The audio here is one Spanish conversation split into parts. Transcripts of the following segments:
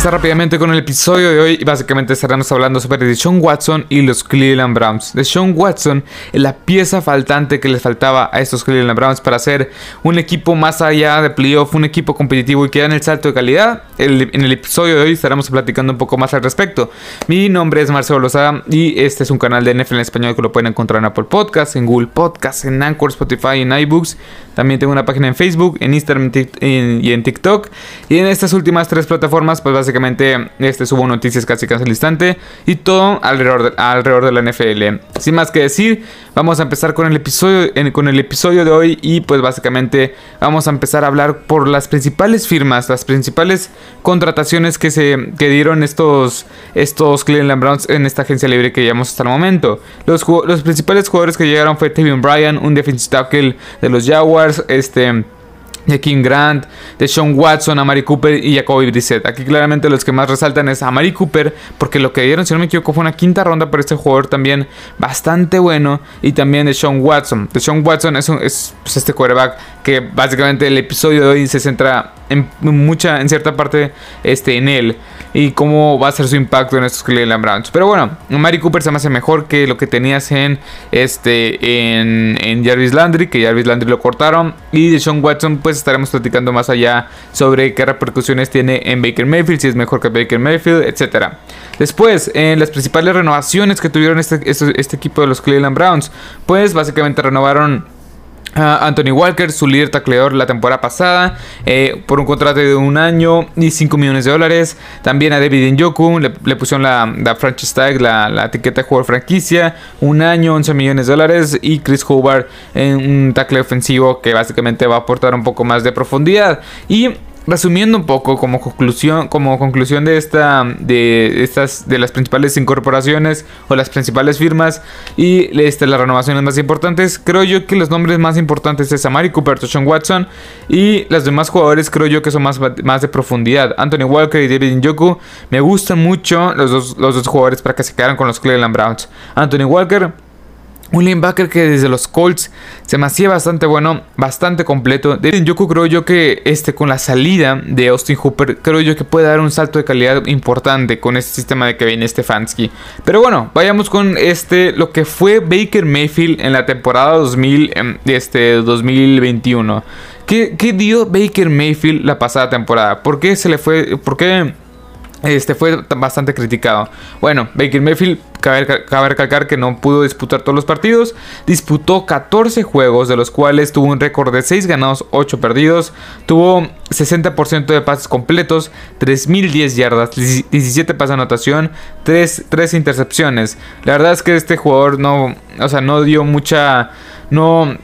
empezar rápidamente con el episodio de hoy y básicamente estaremos hablando sobre Deshaun Watson y los Cleveland Browns. Deshaun Watson la pieza faltante que les faltaba a estos Cleveland Browns para ser un equipo más allá de playoff, un equipo competitivo y que dan el salto de calidad. en el episodio de hoy estaremos platicando un poco más al respecto. Mi nombre es Marcelo Lozada y este es un canal de NFL en español que lo pueden encontrar en Apple Podcasts, en Google Podcasts, en Anchor, Spotify, en iBooks. También tengo una página en Facebook, en Instagram y en TikTok. Y en estas últimas tres plataformas, pues básicamente este subo noticias casi casi al instante y todo alrededor de, alrededor de la NFL. Sin más que decir, vamos a empezar con el episodio con el episodio de hoy y pues básicamente vamos a empezar a hablar por las principales firmas, las principales contrataciones que se que dieron estos estos Cleveland Browns en esta agencia libre que llevamos hasta el momento. Los, los principales jugadores que llegaron fue Tavion Bryan, un defensive tackle de los Jaguars, este de King Grant, de Sean Watson, a Mari Cooper y Jacoby Brissett. Aquí claramente los que más resaltan es a Mari Cooper, porque lo que dieron, si no me equivoco, fue una quinta ronda para este jugador también bastante bueno. Y también de Sean Watson. De Sean Watson es, es pues, este quarterback que básicamente el episodio de hoy se centra en mucha, en cierta parte, este, en él y cómo va a ser su impacto en estos Cleveland Browns. Pero bueno, Mari Cooper se me hace mejor que lo que tenías en este en, en Jarvis Landry, que Jarvis Landry lo cortaron y de Sean Watson pues estaremos platicando más allá sobre qué repercusiones tiene en Baker Mayfield, si es mejor que Baker Mayfield, etcétera. Después, en las principales renovaciones que tuvieron este, este, este equipo de los Cleveland Browns, pues básicamente renovaron Anthony Walker, su líder tacleador la temporada pasada, eh, por un contrato de un año y 5 millones de dólares. También a David Njoku le, le pusieron la, la franchise tag, la, etiqueta de jugador franquicia, un año, 11 millones de dólares. Y Chris Hobart en un tackle ofensivo que básicamente va a aportar un poco más de profundidad. Y resumiendo un poco como conclusión, como conclusión de esta, de estas, de las principales incorporaciones o las principales firmas y este, las renovaciones más importantes, creo yo que los nombres más importantes es Amari Cooper, Sean Watson y los demás jugadores creo yo que son más, más de profundidad. Anthony Walker y David Njoku me gustan mucho los dos, los dos jugadores para que se quedaran con los Cleveland Browns. Anthony Walker un linebacker que desde los Colts se me hacía bastante bueno, bastante completo. De creo yo que este con la salida de Austin Hooper, creo yo que puede dar un salto de calidad importante con este sistema de Kevin Stefanski. Pero bueno, vayamos con este lo que fue Baker Mayfield en la temporada 2000 em, este 2021. ¿Qué, ¿Qué, dio Baker Mayfield la pasada temporada? ¿Por qué se le fue por qué este fue bastante criticado. Bueno, Baker Mayfield, cabe, recalcar que no pudo disputar todos los partidos. Disputó 14 juegos, de los cuales tuvo un récord de 6 ganados, 8 perdidos. Tuvo 60% de pases completos, 3.010 yardas, 17 pases de anotación, 3, 3 intercepciones. La verdad es que este jugador no, o sea, no dio mucha... No,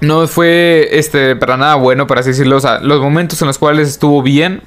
no fue este, para nada bueno, para así decirlo. O sea, los momentos en los cuales estuvo bien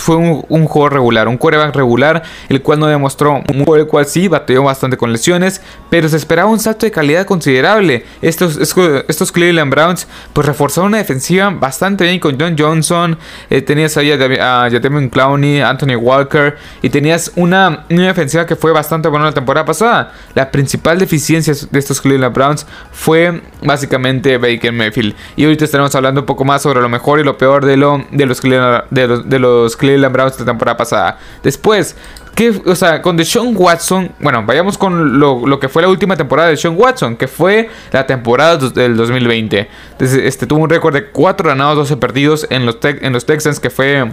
fue un, juego regular, un quarterback regular, el cual no demostró, un el cual sí bateó bastante con lesiones, pero se esperaba un salto de calidad considerable. Estos, estos Cleveland Browns pues reforzaron una defensiva bastante bien con John Johnson, eh, tenías ahí a, a Clowney, Anthony Walker, y tenías una, una defensiva que fue bastante buena la temporada pasada. La principal deficiencia de estos Cleveland Browns fue básicamente Baker Mayfield. Y ahorita estaremos hablando un poco más sobre lo mejor y lo peor de, lo, de los Cleveland, de los Cleveland Browns la temporada pasada. Después, o sea, con Deshaun Watson, bueno, vayamos con lo, que fue la última temporada de Deshaun Watson, que fue la temporada del 2020. este tuvo un récord de 4 ganados, 12 perdidos en los, en los Texans, que fue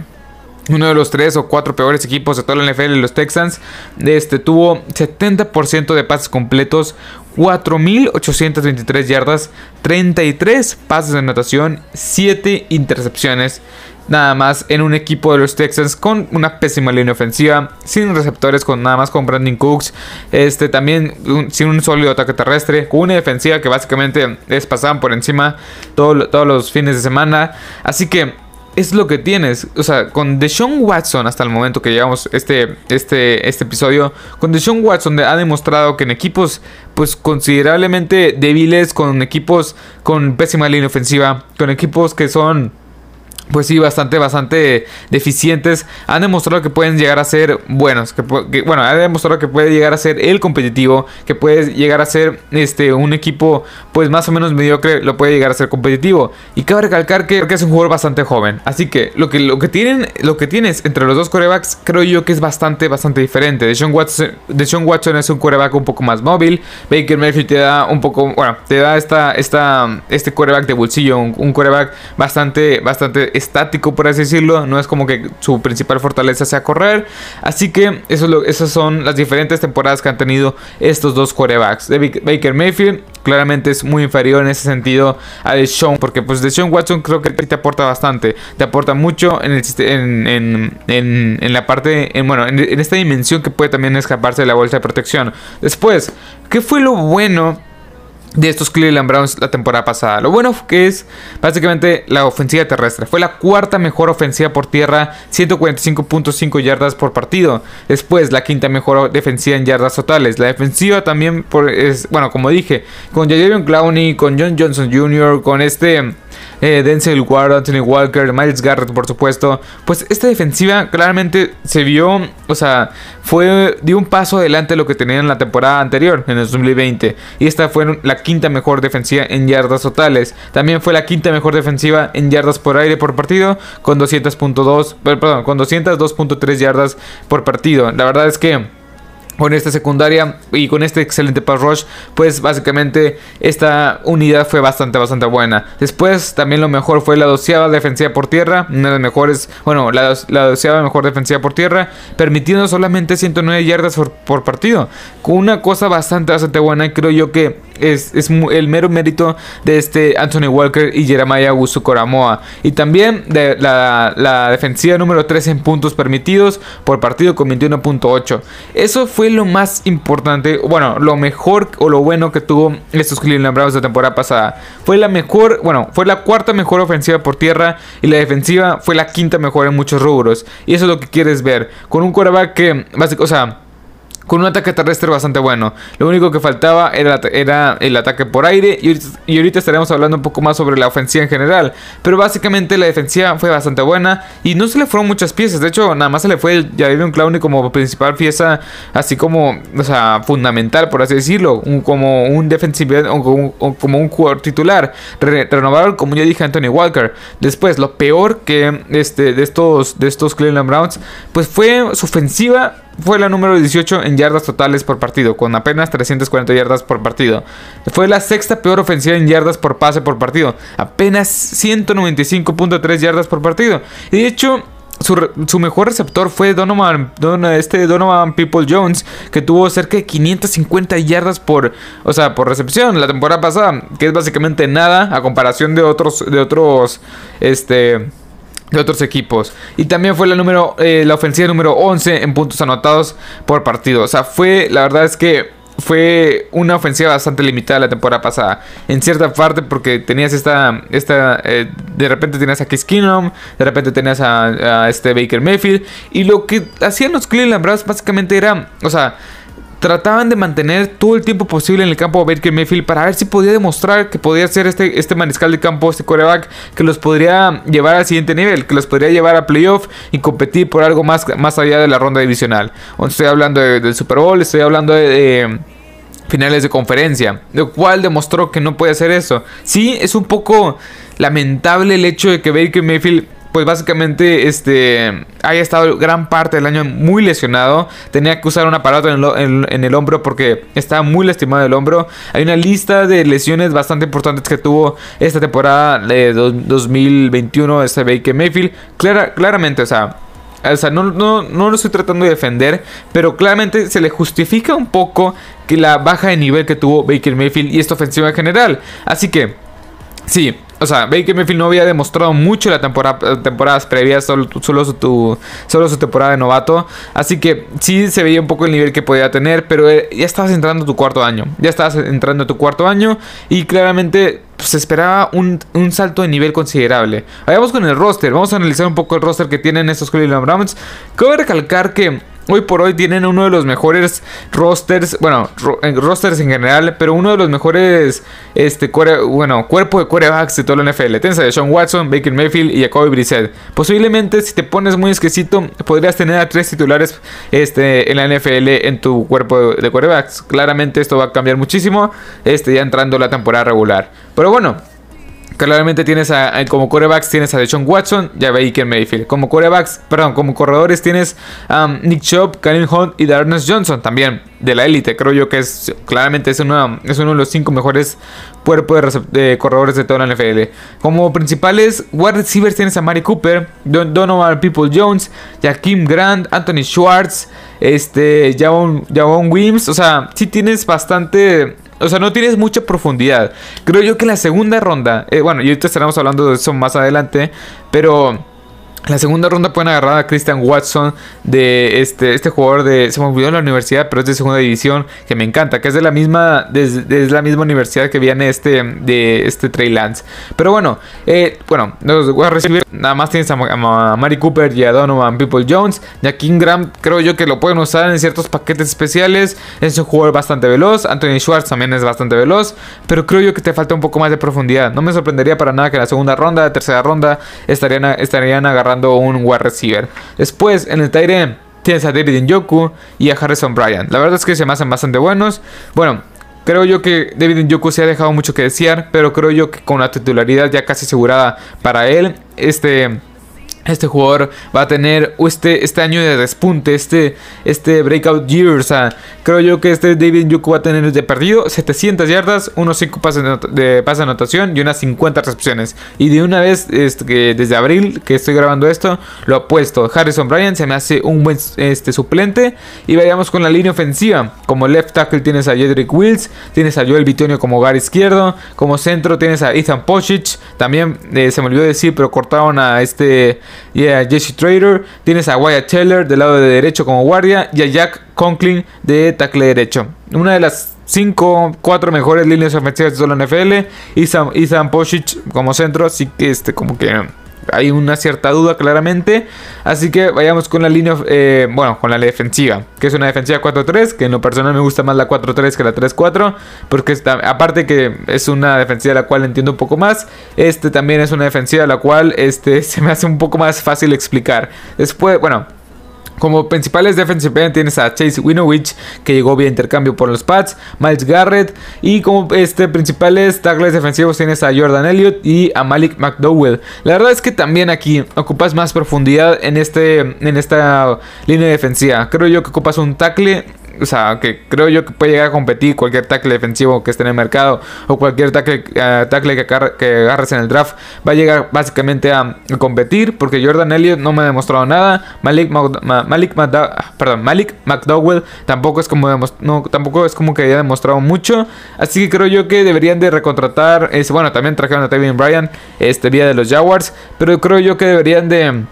uno de los 3 o 4 peores equipos de toda la NFL, los Texans. Este tuvo 70% de pases completos, 4.823 yardas, 33 pases de anotación, 7 intercepciones nada más en un equipo de los Texans con una pésima línea ofensiva, sin receptores, con nada más con Brandon Cooks, este también sin un sólido ataque terrestre, con una defensiva que básicamente es pasaban por encima todos los fines de semana, así que es lo que tienes. O sea, con Deshaun Watson, hasta el momento que llegamos este, este, este episodio, con Deshaun Watson ha demostrado que en equipos pues considerablemente débiles, con equipos con pésima línea ofensiva, con equipos que son pues sí, bastante, bastante deficientes. Han demostrado que pueden llegar a ser buenos. Que, bueno, han demostrado que puede llegar a ser el competitivo. Que puede llegar a ser este, un equipo, pues más o menos mediocre, lo puede llegar a ser competitivo. Y cabe recalcar que, es un jugador bastante joven. Así que lo que, lo que tienen, lo que tienes entre los dos corebacks, creo yo que es bastante, bastante diferente. Deshaun Watson, Watson es un coreback un poco más móvil. Baker Mayfield te da un poco, bueno, te da esta, esta, este coreback de bolsillo. Un, un coreback bastante, bastante estático, por así decirlo. No es como que su principal fortaleza sea correr. Así que esas son las diferentes temporadas que han tenido estos dos quarterbacks. Baker Mayfield claramente es muy inferior en ese sentido a Deshaun. Porque pues Deshaun Watson creo que te aporta bastante. Te aporta mucho en, el, en, en, en la parte, en, bueno, en esta dimensión que puede también escaparse de la bolsa de protección. Después, ¿qué fue lo bueno? De estos Cleveland Browns la temporada pasada. Lo bueno que es básicamente la ofensiva terrestre. Fue la cuarta mejor ofensiva por tierra, 145.5 yardas por partido. Después la quinta mejor defensiva en yardas totales. La defensiva también por, es, bueno, como dije, con Jadavion Clowney, con John Johnson Jr., con este eh, Denzel Ward, Anthony Walker, Miles Garrett, por supuesto. Pues esta defensiva claramente se vio, o sea, fue dio un paso adelante de lo que tenían en la temporada anterior, en el 2020. Y esta fue la quinta mejor defensiva en yardas totales. También fue la quinta mejor defensiva en yardas por aire por partido, con 200.2, perdón, con 202.3 yardas por partido. La verdad es que con esta secundaria y con este excelente pass rush, pues básicamente esta unidad fue bastante, bastante buena. Después también lo mejor fue la doceava defensiva por tierra, una de las mejores, bueno, la, doceava mejor defensiva por tierra, permitiendo solamente 109 yardas por, partido. Con una cosa bastante, bastante buena, creo yo que es, el mero mérito de este Anthony Walker y Jeremiah Augusto Coramoa. Y también de la, la defensiva número 3 en puntos permitidos por partido con 21.8. Eso fue lo más importante, bueno, lo mejor o lo bueno que tuvo estos Cleveland Browns de temporada pasada. Fue la mejor, bueno, fue la cuarta mejor ofensiva por tierra y la defensiva fue la quinta mejor en muchos rubros. Y eso es lo que quieres ver. Con un quarterback que, o sea, con un ataque terrestre bastante bueno. Lo único que faltaba era, el ataque por aire y, ahorita estaremos hablando un poco más sobre la ofensiva en general. Pero básicamente la defensiva fue bastante buena y no se le fueron muchas piezas. De hecho, nada más se le fue un Clowney como principal pieza, así como, o sea, fundamental, por así decirlo, como un defensive o como, un jugador titular. Re, como ya dije, Anthony Walker. Después, lo peor que este, de, estos, de estos Cleveland Browns, pues fue su ofensiva fue la número 18 en yardas totales por partido, con apenas 340 yardas por partido. Fue la sexta peor ofensiva en yardas por pase por partido, apenas 195.3 yardas por partido. Y de hecho, su, mejor receptor fue Donovan, este Donovan People Jones, que tuvo cerca de 550 yardas por, o sea, por recepción la temporada pasada, que es básicamente nada a comparación de otros, de otros, este de otros equipos. Y también fue la, número, eh, la ofensiva número 11 en puntos anotados por partido. O sea, fue, la verdad es que fue una ofensiva bastante limitada la temporada pasada. En cierta parte porque tenías esta, esta eh, de repente tenías a Kiss Keenum, de repente tenías a, a, este Baker Mayfield. Y lo que hacían los Cleveland Browns básicamente era, o sea, trataban de mantener todo el tiempo posible en el campo a Baker Mayfield para ver si podía demostrar que podía ser este, este mariscal de campo, este coreback, que los podría llevar al siguiente nivel, que los podría llevar a playoff y competir por algo más, más allá de la ronda divisional. Estoy hablando del Super Bowl, estoy hablando de, finales de conferencia, lo cual demostró que no puede hacer eso. Sí, es un poco lamentable el hecho de que Baker Mayfield pues básicamente este haya estado gran parte del año muy lesionado. Tenía que usar un aparato en, el hombro porque estaba muy lastimado el hombro. Hay una lista de lesiones bastante importantes que tuvo esta temporada de 2021 este Baker Mayfield. Clara, claramente, o sea, o sea, no, no, no, lo estoy tratando de defender, pero claramente se le justifica un poco que la baja de nivel que tuvo Baker Mayfield y esta ofensiva en general. Así que, sí, o sea, Baker Mayfield no había demostrado mucho la temporada, temporadas previas, solo, solo, su, solo su temporada de novato. Así que sí se veía un poco el nivel que podía tener, pero eh, ya estabas entrando a tu cuarto año. Ya estabas entrando a tu cuarto año y claramente pues, se esperaba un, un, salto de nivel considerable. Vayamos con el roster, vamos a analizar un poco el roster que tienen estos Cleveland Browns. Cabe recalcar que hoy por hoy tienen uno de los mejores rosters, bueno, rosters en general, pero uno de los mejores, este, bueno, cuerpo de quarterbacks de todo el NFL. Tienes a Sean Watson, Baker Mayfield y Jacoby Brissett. Posiblemente, si te pones muy exquisito, podrías tener a tres titulares este, en la NFL en tu cuerpo de, de quarterbacks. Claramente esto va a cambiar muchísimo, este, ya entrando la temporada regular. Pero bueno. Claramente tienes a, como corebacks tienes a Deshaun Watson y a Baker Mayfield. Como corebacks, perdón, como corredores tienes a Nick Chubb, Karim Hunt y Darnell Johnson también de la élite. Creo yo que es claramente es, uno es uno de los cinco mejores cuerpos de, corredores de toda la NFL. Como principales wide receivers tienes a Mari Cooper, Don Donovan People Jones, Jaquim Grant, Anthony Schwartz, este, Javon, Javon Wims. O sea, sí tienes bastante o sea, no tienes mucha profundidad. Creo yo que la segunda ronda, eh, bueno, y ahorita estaremos hablando de eso más adelante, pero la segunda ronda pueden agarrar a Christian Watson de este, este jugador de. Se me olvidó la universidad, pero es de segunda división. Que me encanta. Que es de la misma. De, la misma universidad que viene este. De este Trey Lance. Pero bueno. Eh, bueno. Los voy a recibir. Nada más tienes a, Mari Cooper y a Donovan People Jones. Y a Graham creo yo que lo pueden usar en ciertos paquetes especiales. Es un jugador bastante veloz. Anthony Schwartz también es bastante veloz. Pero creo yo que te falta un poco más de profundidad. No me sorprendería para nada que en la segunda ronda, la tercera ronda, estarían, estarían agarrando un wide receiver. Después, en el Tyre tienes a David Njoku y a Harrison Bryant. La verdad es que se me hacen bastante buenos. Bueno, creo yo que David Njoku se ha dejado mucho que desear, pero creo yo que con la titularidad ya casi asegurada para él, este este jugador va a tener este, este año de despunte, este, este breakout year. O sea, creo yo que este David Yuku va a tener de perdido 700 yardas, unos 5 pases de, pase anotación y unas 50 recepciones. Y de una vez, este, desde abril que estoy grabando esto, lo ha puesto. Harrison Bryant se me hace un buen este, suplente. Y vayamos con la línea ofensiva. Como left tackle tienes a Jedrick Wills, tienes a Joel Bitonio como hogar izquierdo. Como centro tienes a Ethan Pochich. También eh, se me olvidó decir, pero cortaron a este y a Jesse Trader. Tienes a Wyatt Teller del lado de derecho como guardia y a Jack Conklin de tackle derecho. Una de las 5, 4 mejores líneas ofensivas de la NFL. Ethan, Ethan Posic como centro, así que este como que hay una cierta duda claramente. Así que vayamos con la línea, eh, bueno, con la defensiva, que es una defensiva 4-3, que en lo personal me gusta más la 4-3 que la 3-4, porque aparte que es una defensiva la cual entiendo un poco más, este también es una defensiva la cual este, se me hace un poco más fácil explicar. Después, bueno, como principales defensive end tienes a Chase Winovich, que llegó vía intercambio por los Pats, Miles Garrett, y como este, principales tackles defensivos tienes a Jordan Elliott y a Malik McDowell. La verdad es que también aquí ocupas más profundidad en, este, en esta línea defensiva. Creo yo que ocupas un tackle o sea, que creo yo que puede llegar a competir cualquier tackle defensivo que esté en el mercado o cualquier tackle, eh, tackle que, agarres en el draft va a llegar básicamente a, competir porque Jordan Elliott no me ha demostrado nada, Malik, Malik, perdón, Malik McDowell tampoco es como no, tampoco es como que haya demostrado mucho, así que creo yo que deberían de recontratar, es, bueno, también trajeron a Tevin Bryan este día de los Jaguars, pero creo yo que deberían de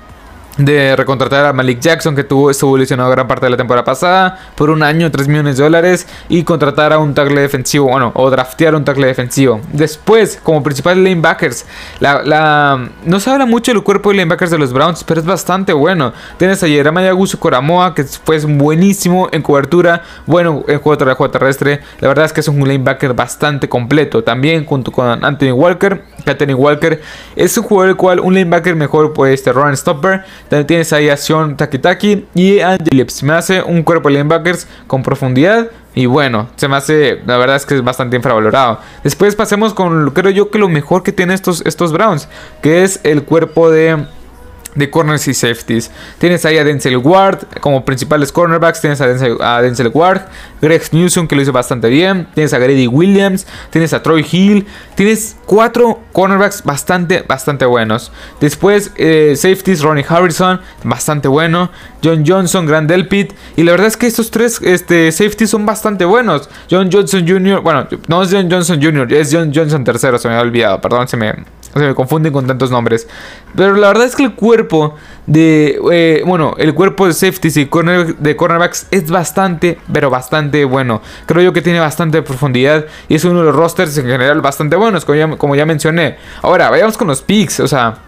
de recontratar a Malik Jackson, que tuvo, estuvo lesionado gran parte de la temporada pasada, por un año, 3 millones de dólares, y contratar a un tackle defensivo, bueno, o draftear un tackle defensivo. Después, como principales lanebackers, la, la, no se habla mucho del cuerpo de lanebackers de los Browns, pero es bastante bueno. Tienes a Yerama Coramoa, que fue buenísimo en cobertura, bueno en juego, juego terrestre. La verdad es que es un lanebacker bastante completo. También junto con Anthony Walker, Anthony Walker es un jugador el cual un lanebacker mejor, pues este run stopper tienes ahí a Sean Takitaki y a Phillips. Me hace un cuerpo de linebackers con profundidad. Y bueno, se me hace, la verdad es que es bastante infravalorado. Después pasemos con, creo yo que lo mejor que tienen estos, estos Browns, que es el cuerpo de de corners y safeties. Tienes ahí a Denzel Ward como principales cornerbacks. Tienes a Denzel, Ward, Greg Newsom que lo hizo bastante bien. Tienes a Grady Williams. Tienes a Troy Hill. Tienes cuatro cornerbacks bastante, bastante buenos. Después, eh, safeties, Ronnie Harrison, bastante bueno. John Johnson, Grand Delpit. Y la verdad es que estos tres este, safeties son bastante buenos. John Johnson Jr., bueno, no es John Johnson Jr., es John Johnson III, se me ha olvidado. Perdón, se me, se me confunden con tantos nombres. Pero la verdad es que el cuerpo de. Eh, bueno, el cuerpo de safeties y de cornerbacks es bastante, pero bastante bueno. Creo yo que tiene bastante profundidad. Y es uno de los rosters en general bastante buenos, como ya, como ya mencioné. Ahora, vayamos con los picks. O sea.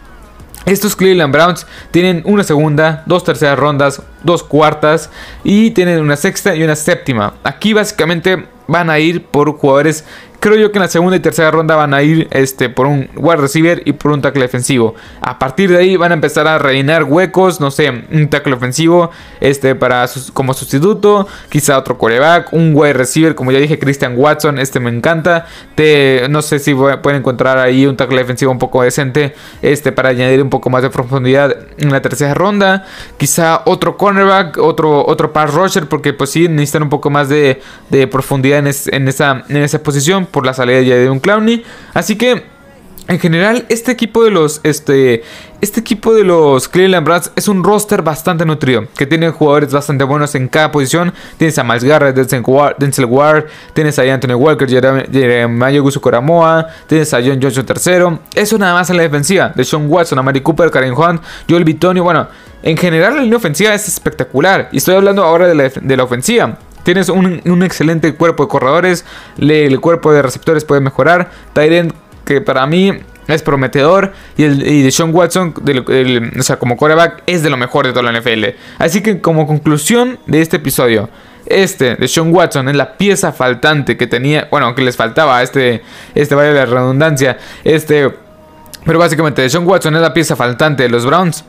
Estos Cleveland Browns tienen una segunda, dos terceras rondas, dos cuartas y tienen una sexta y una séptima. Aquí básicamente van a ir por jugadores Creo yo que en la segunda y tercera ronda van a ir este, por un wide receiver y por un tackle defensivo. A partir de ahí van a empezar a rellenar huecos, no sé, un tackle ofensivo este, para como sustituto, quizá otro coreback, un wide receiver, como ya dije, Christian Watson, este me encanta. Te, no sé si pueden encontrar ahí un tackle defensivo un poco decente este, para añadir un poco más de profundidad en la tercera ronda. Quizá otro cornerback, otro, otro pass rusher, porque pues sí necesitan un poco más de, profundidad en, en, esa, en esa posición por la salida ya de un Clowny. Así que en general, este equipo de los este este equipo de los Cleveland Browns es un roster bastante nutrido, que tiene jugadores bastante buenos en cada posición. Tienes a Miles Garrett, Denzel Ward, tienes a Anthony Walker, Jeremiah Coramoa, tienes a John Johnson III. Eso nada más en la defensiva. De Sean Watson, Amari Cooper, Karen Hunt, Joel Bitonio. Bueno, en general la línea ofensiva es espectacular. Y estoy hablando ahora de la, de la ofensiva. Tienes un, excelente cuerpo de corredores. el cuerpo de receptores puede mejorar. Tyrant, que para mí es prometedor. Y, el, de Sean Watson, o sea, como quarterback, es de lo mejor de toda la NFL. Así que, como conclusión de este episodio. Este de Sean Watson es la pieza faltante que tenía, bueno, que les faltaba este, este vaya de redundancia, este, pero básicamente Sean Watson es la pieza faltante de los Browns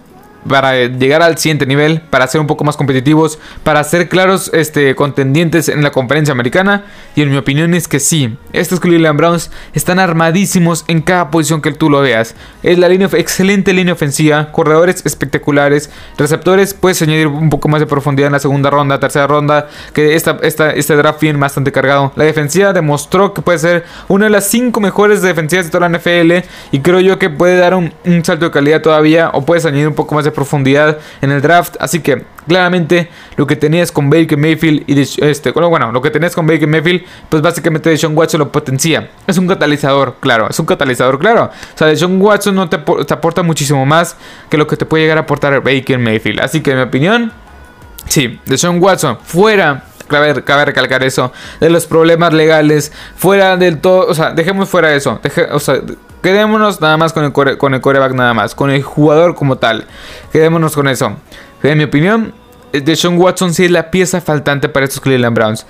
para llegar al siguiente nivel, para ser un poco más competitivos, para ser claros este, contendientes en la conferencia americana. Y en mi opinión es que sí, estos Cleveland Browns están armadísimos en cada posición que tú lo veas. Es la línea, excelente línea ofensiva, corredores espectaculares, receptores, puedes añadir un poco más de profundidad en la segunda ronda, tercera ronda, que esta, esta, este draft viene bastante cargado. La defensiva demostró que puede ser una de las cinco mejores defensivas de toda la NFL y creo yo que puede dar un, un salto de calidad todavía o puedes añadir un poco más de profundidad en el draft. Así que claramente lo que tenías con Baker Mayfield y este, bueno, lo que tenías con Baker Mayfield, pues básicamente de Sean Watson lo potencia. Es un catalizador, claro, es un catalizador, claro. O sea, de Sean Watson no te, aporta muchísimo más que lo que te puede llegar a aportar Baker Mayfield. Así que en mi opinión, sí, de Sean Watson fuera Cabe, recalcar eso, de los problemas legales, fuera del todo, o sea, dejemos fuera eso, sea, Quedémonos nada más con el, con el coreback nada más, con el jugador como tal. Quedémonos con eso. En mi opinión, de Sean Watson sí es la pieza faltante para estos Cleveland Browns.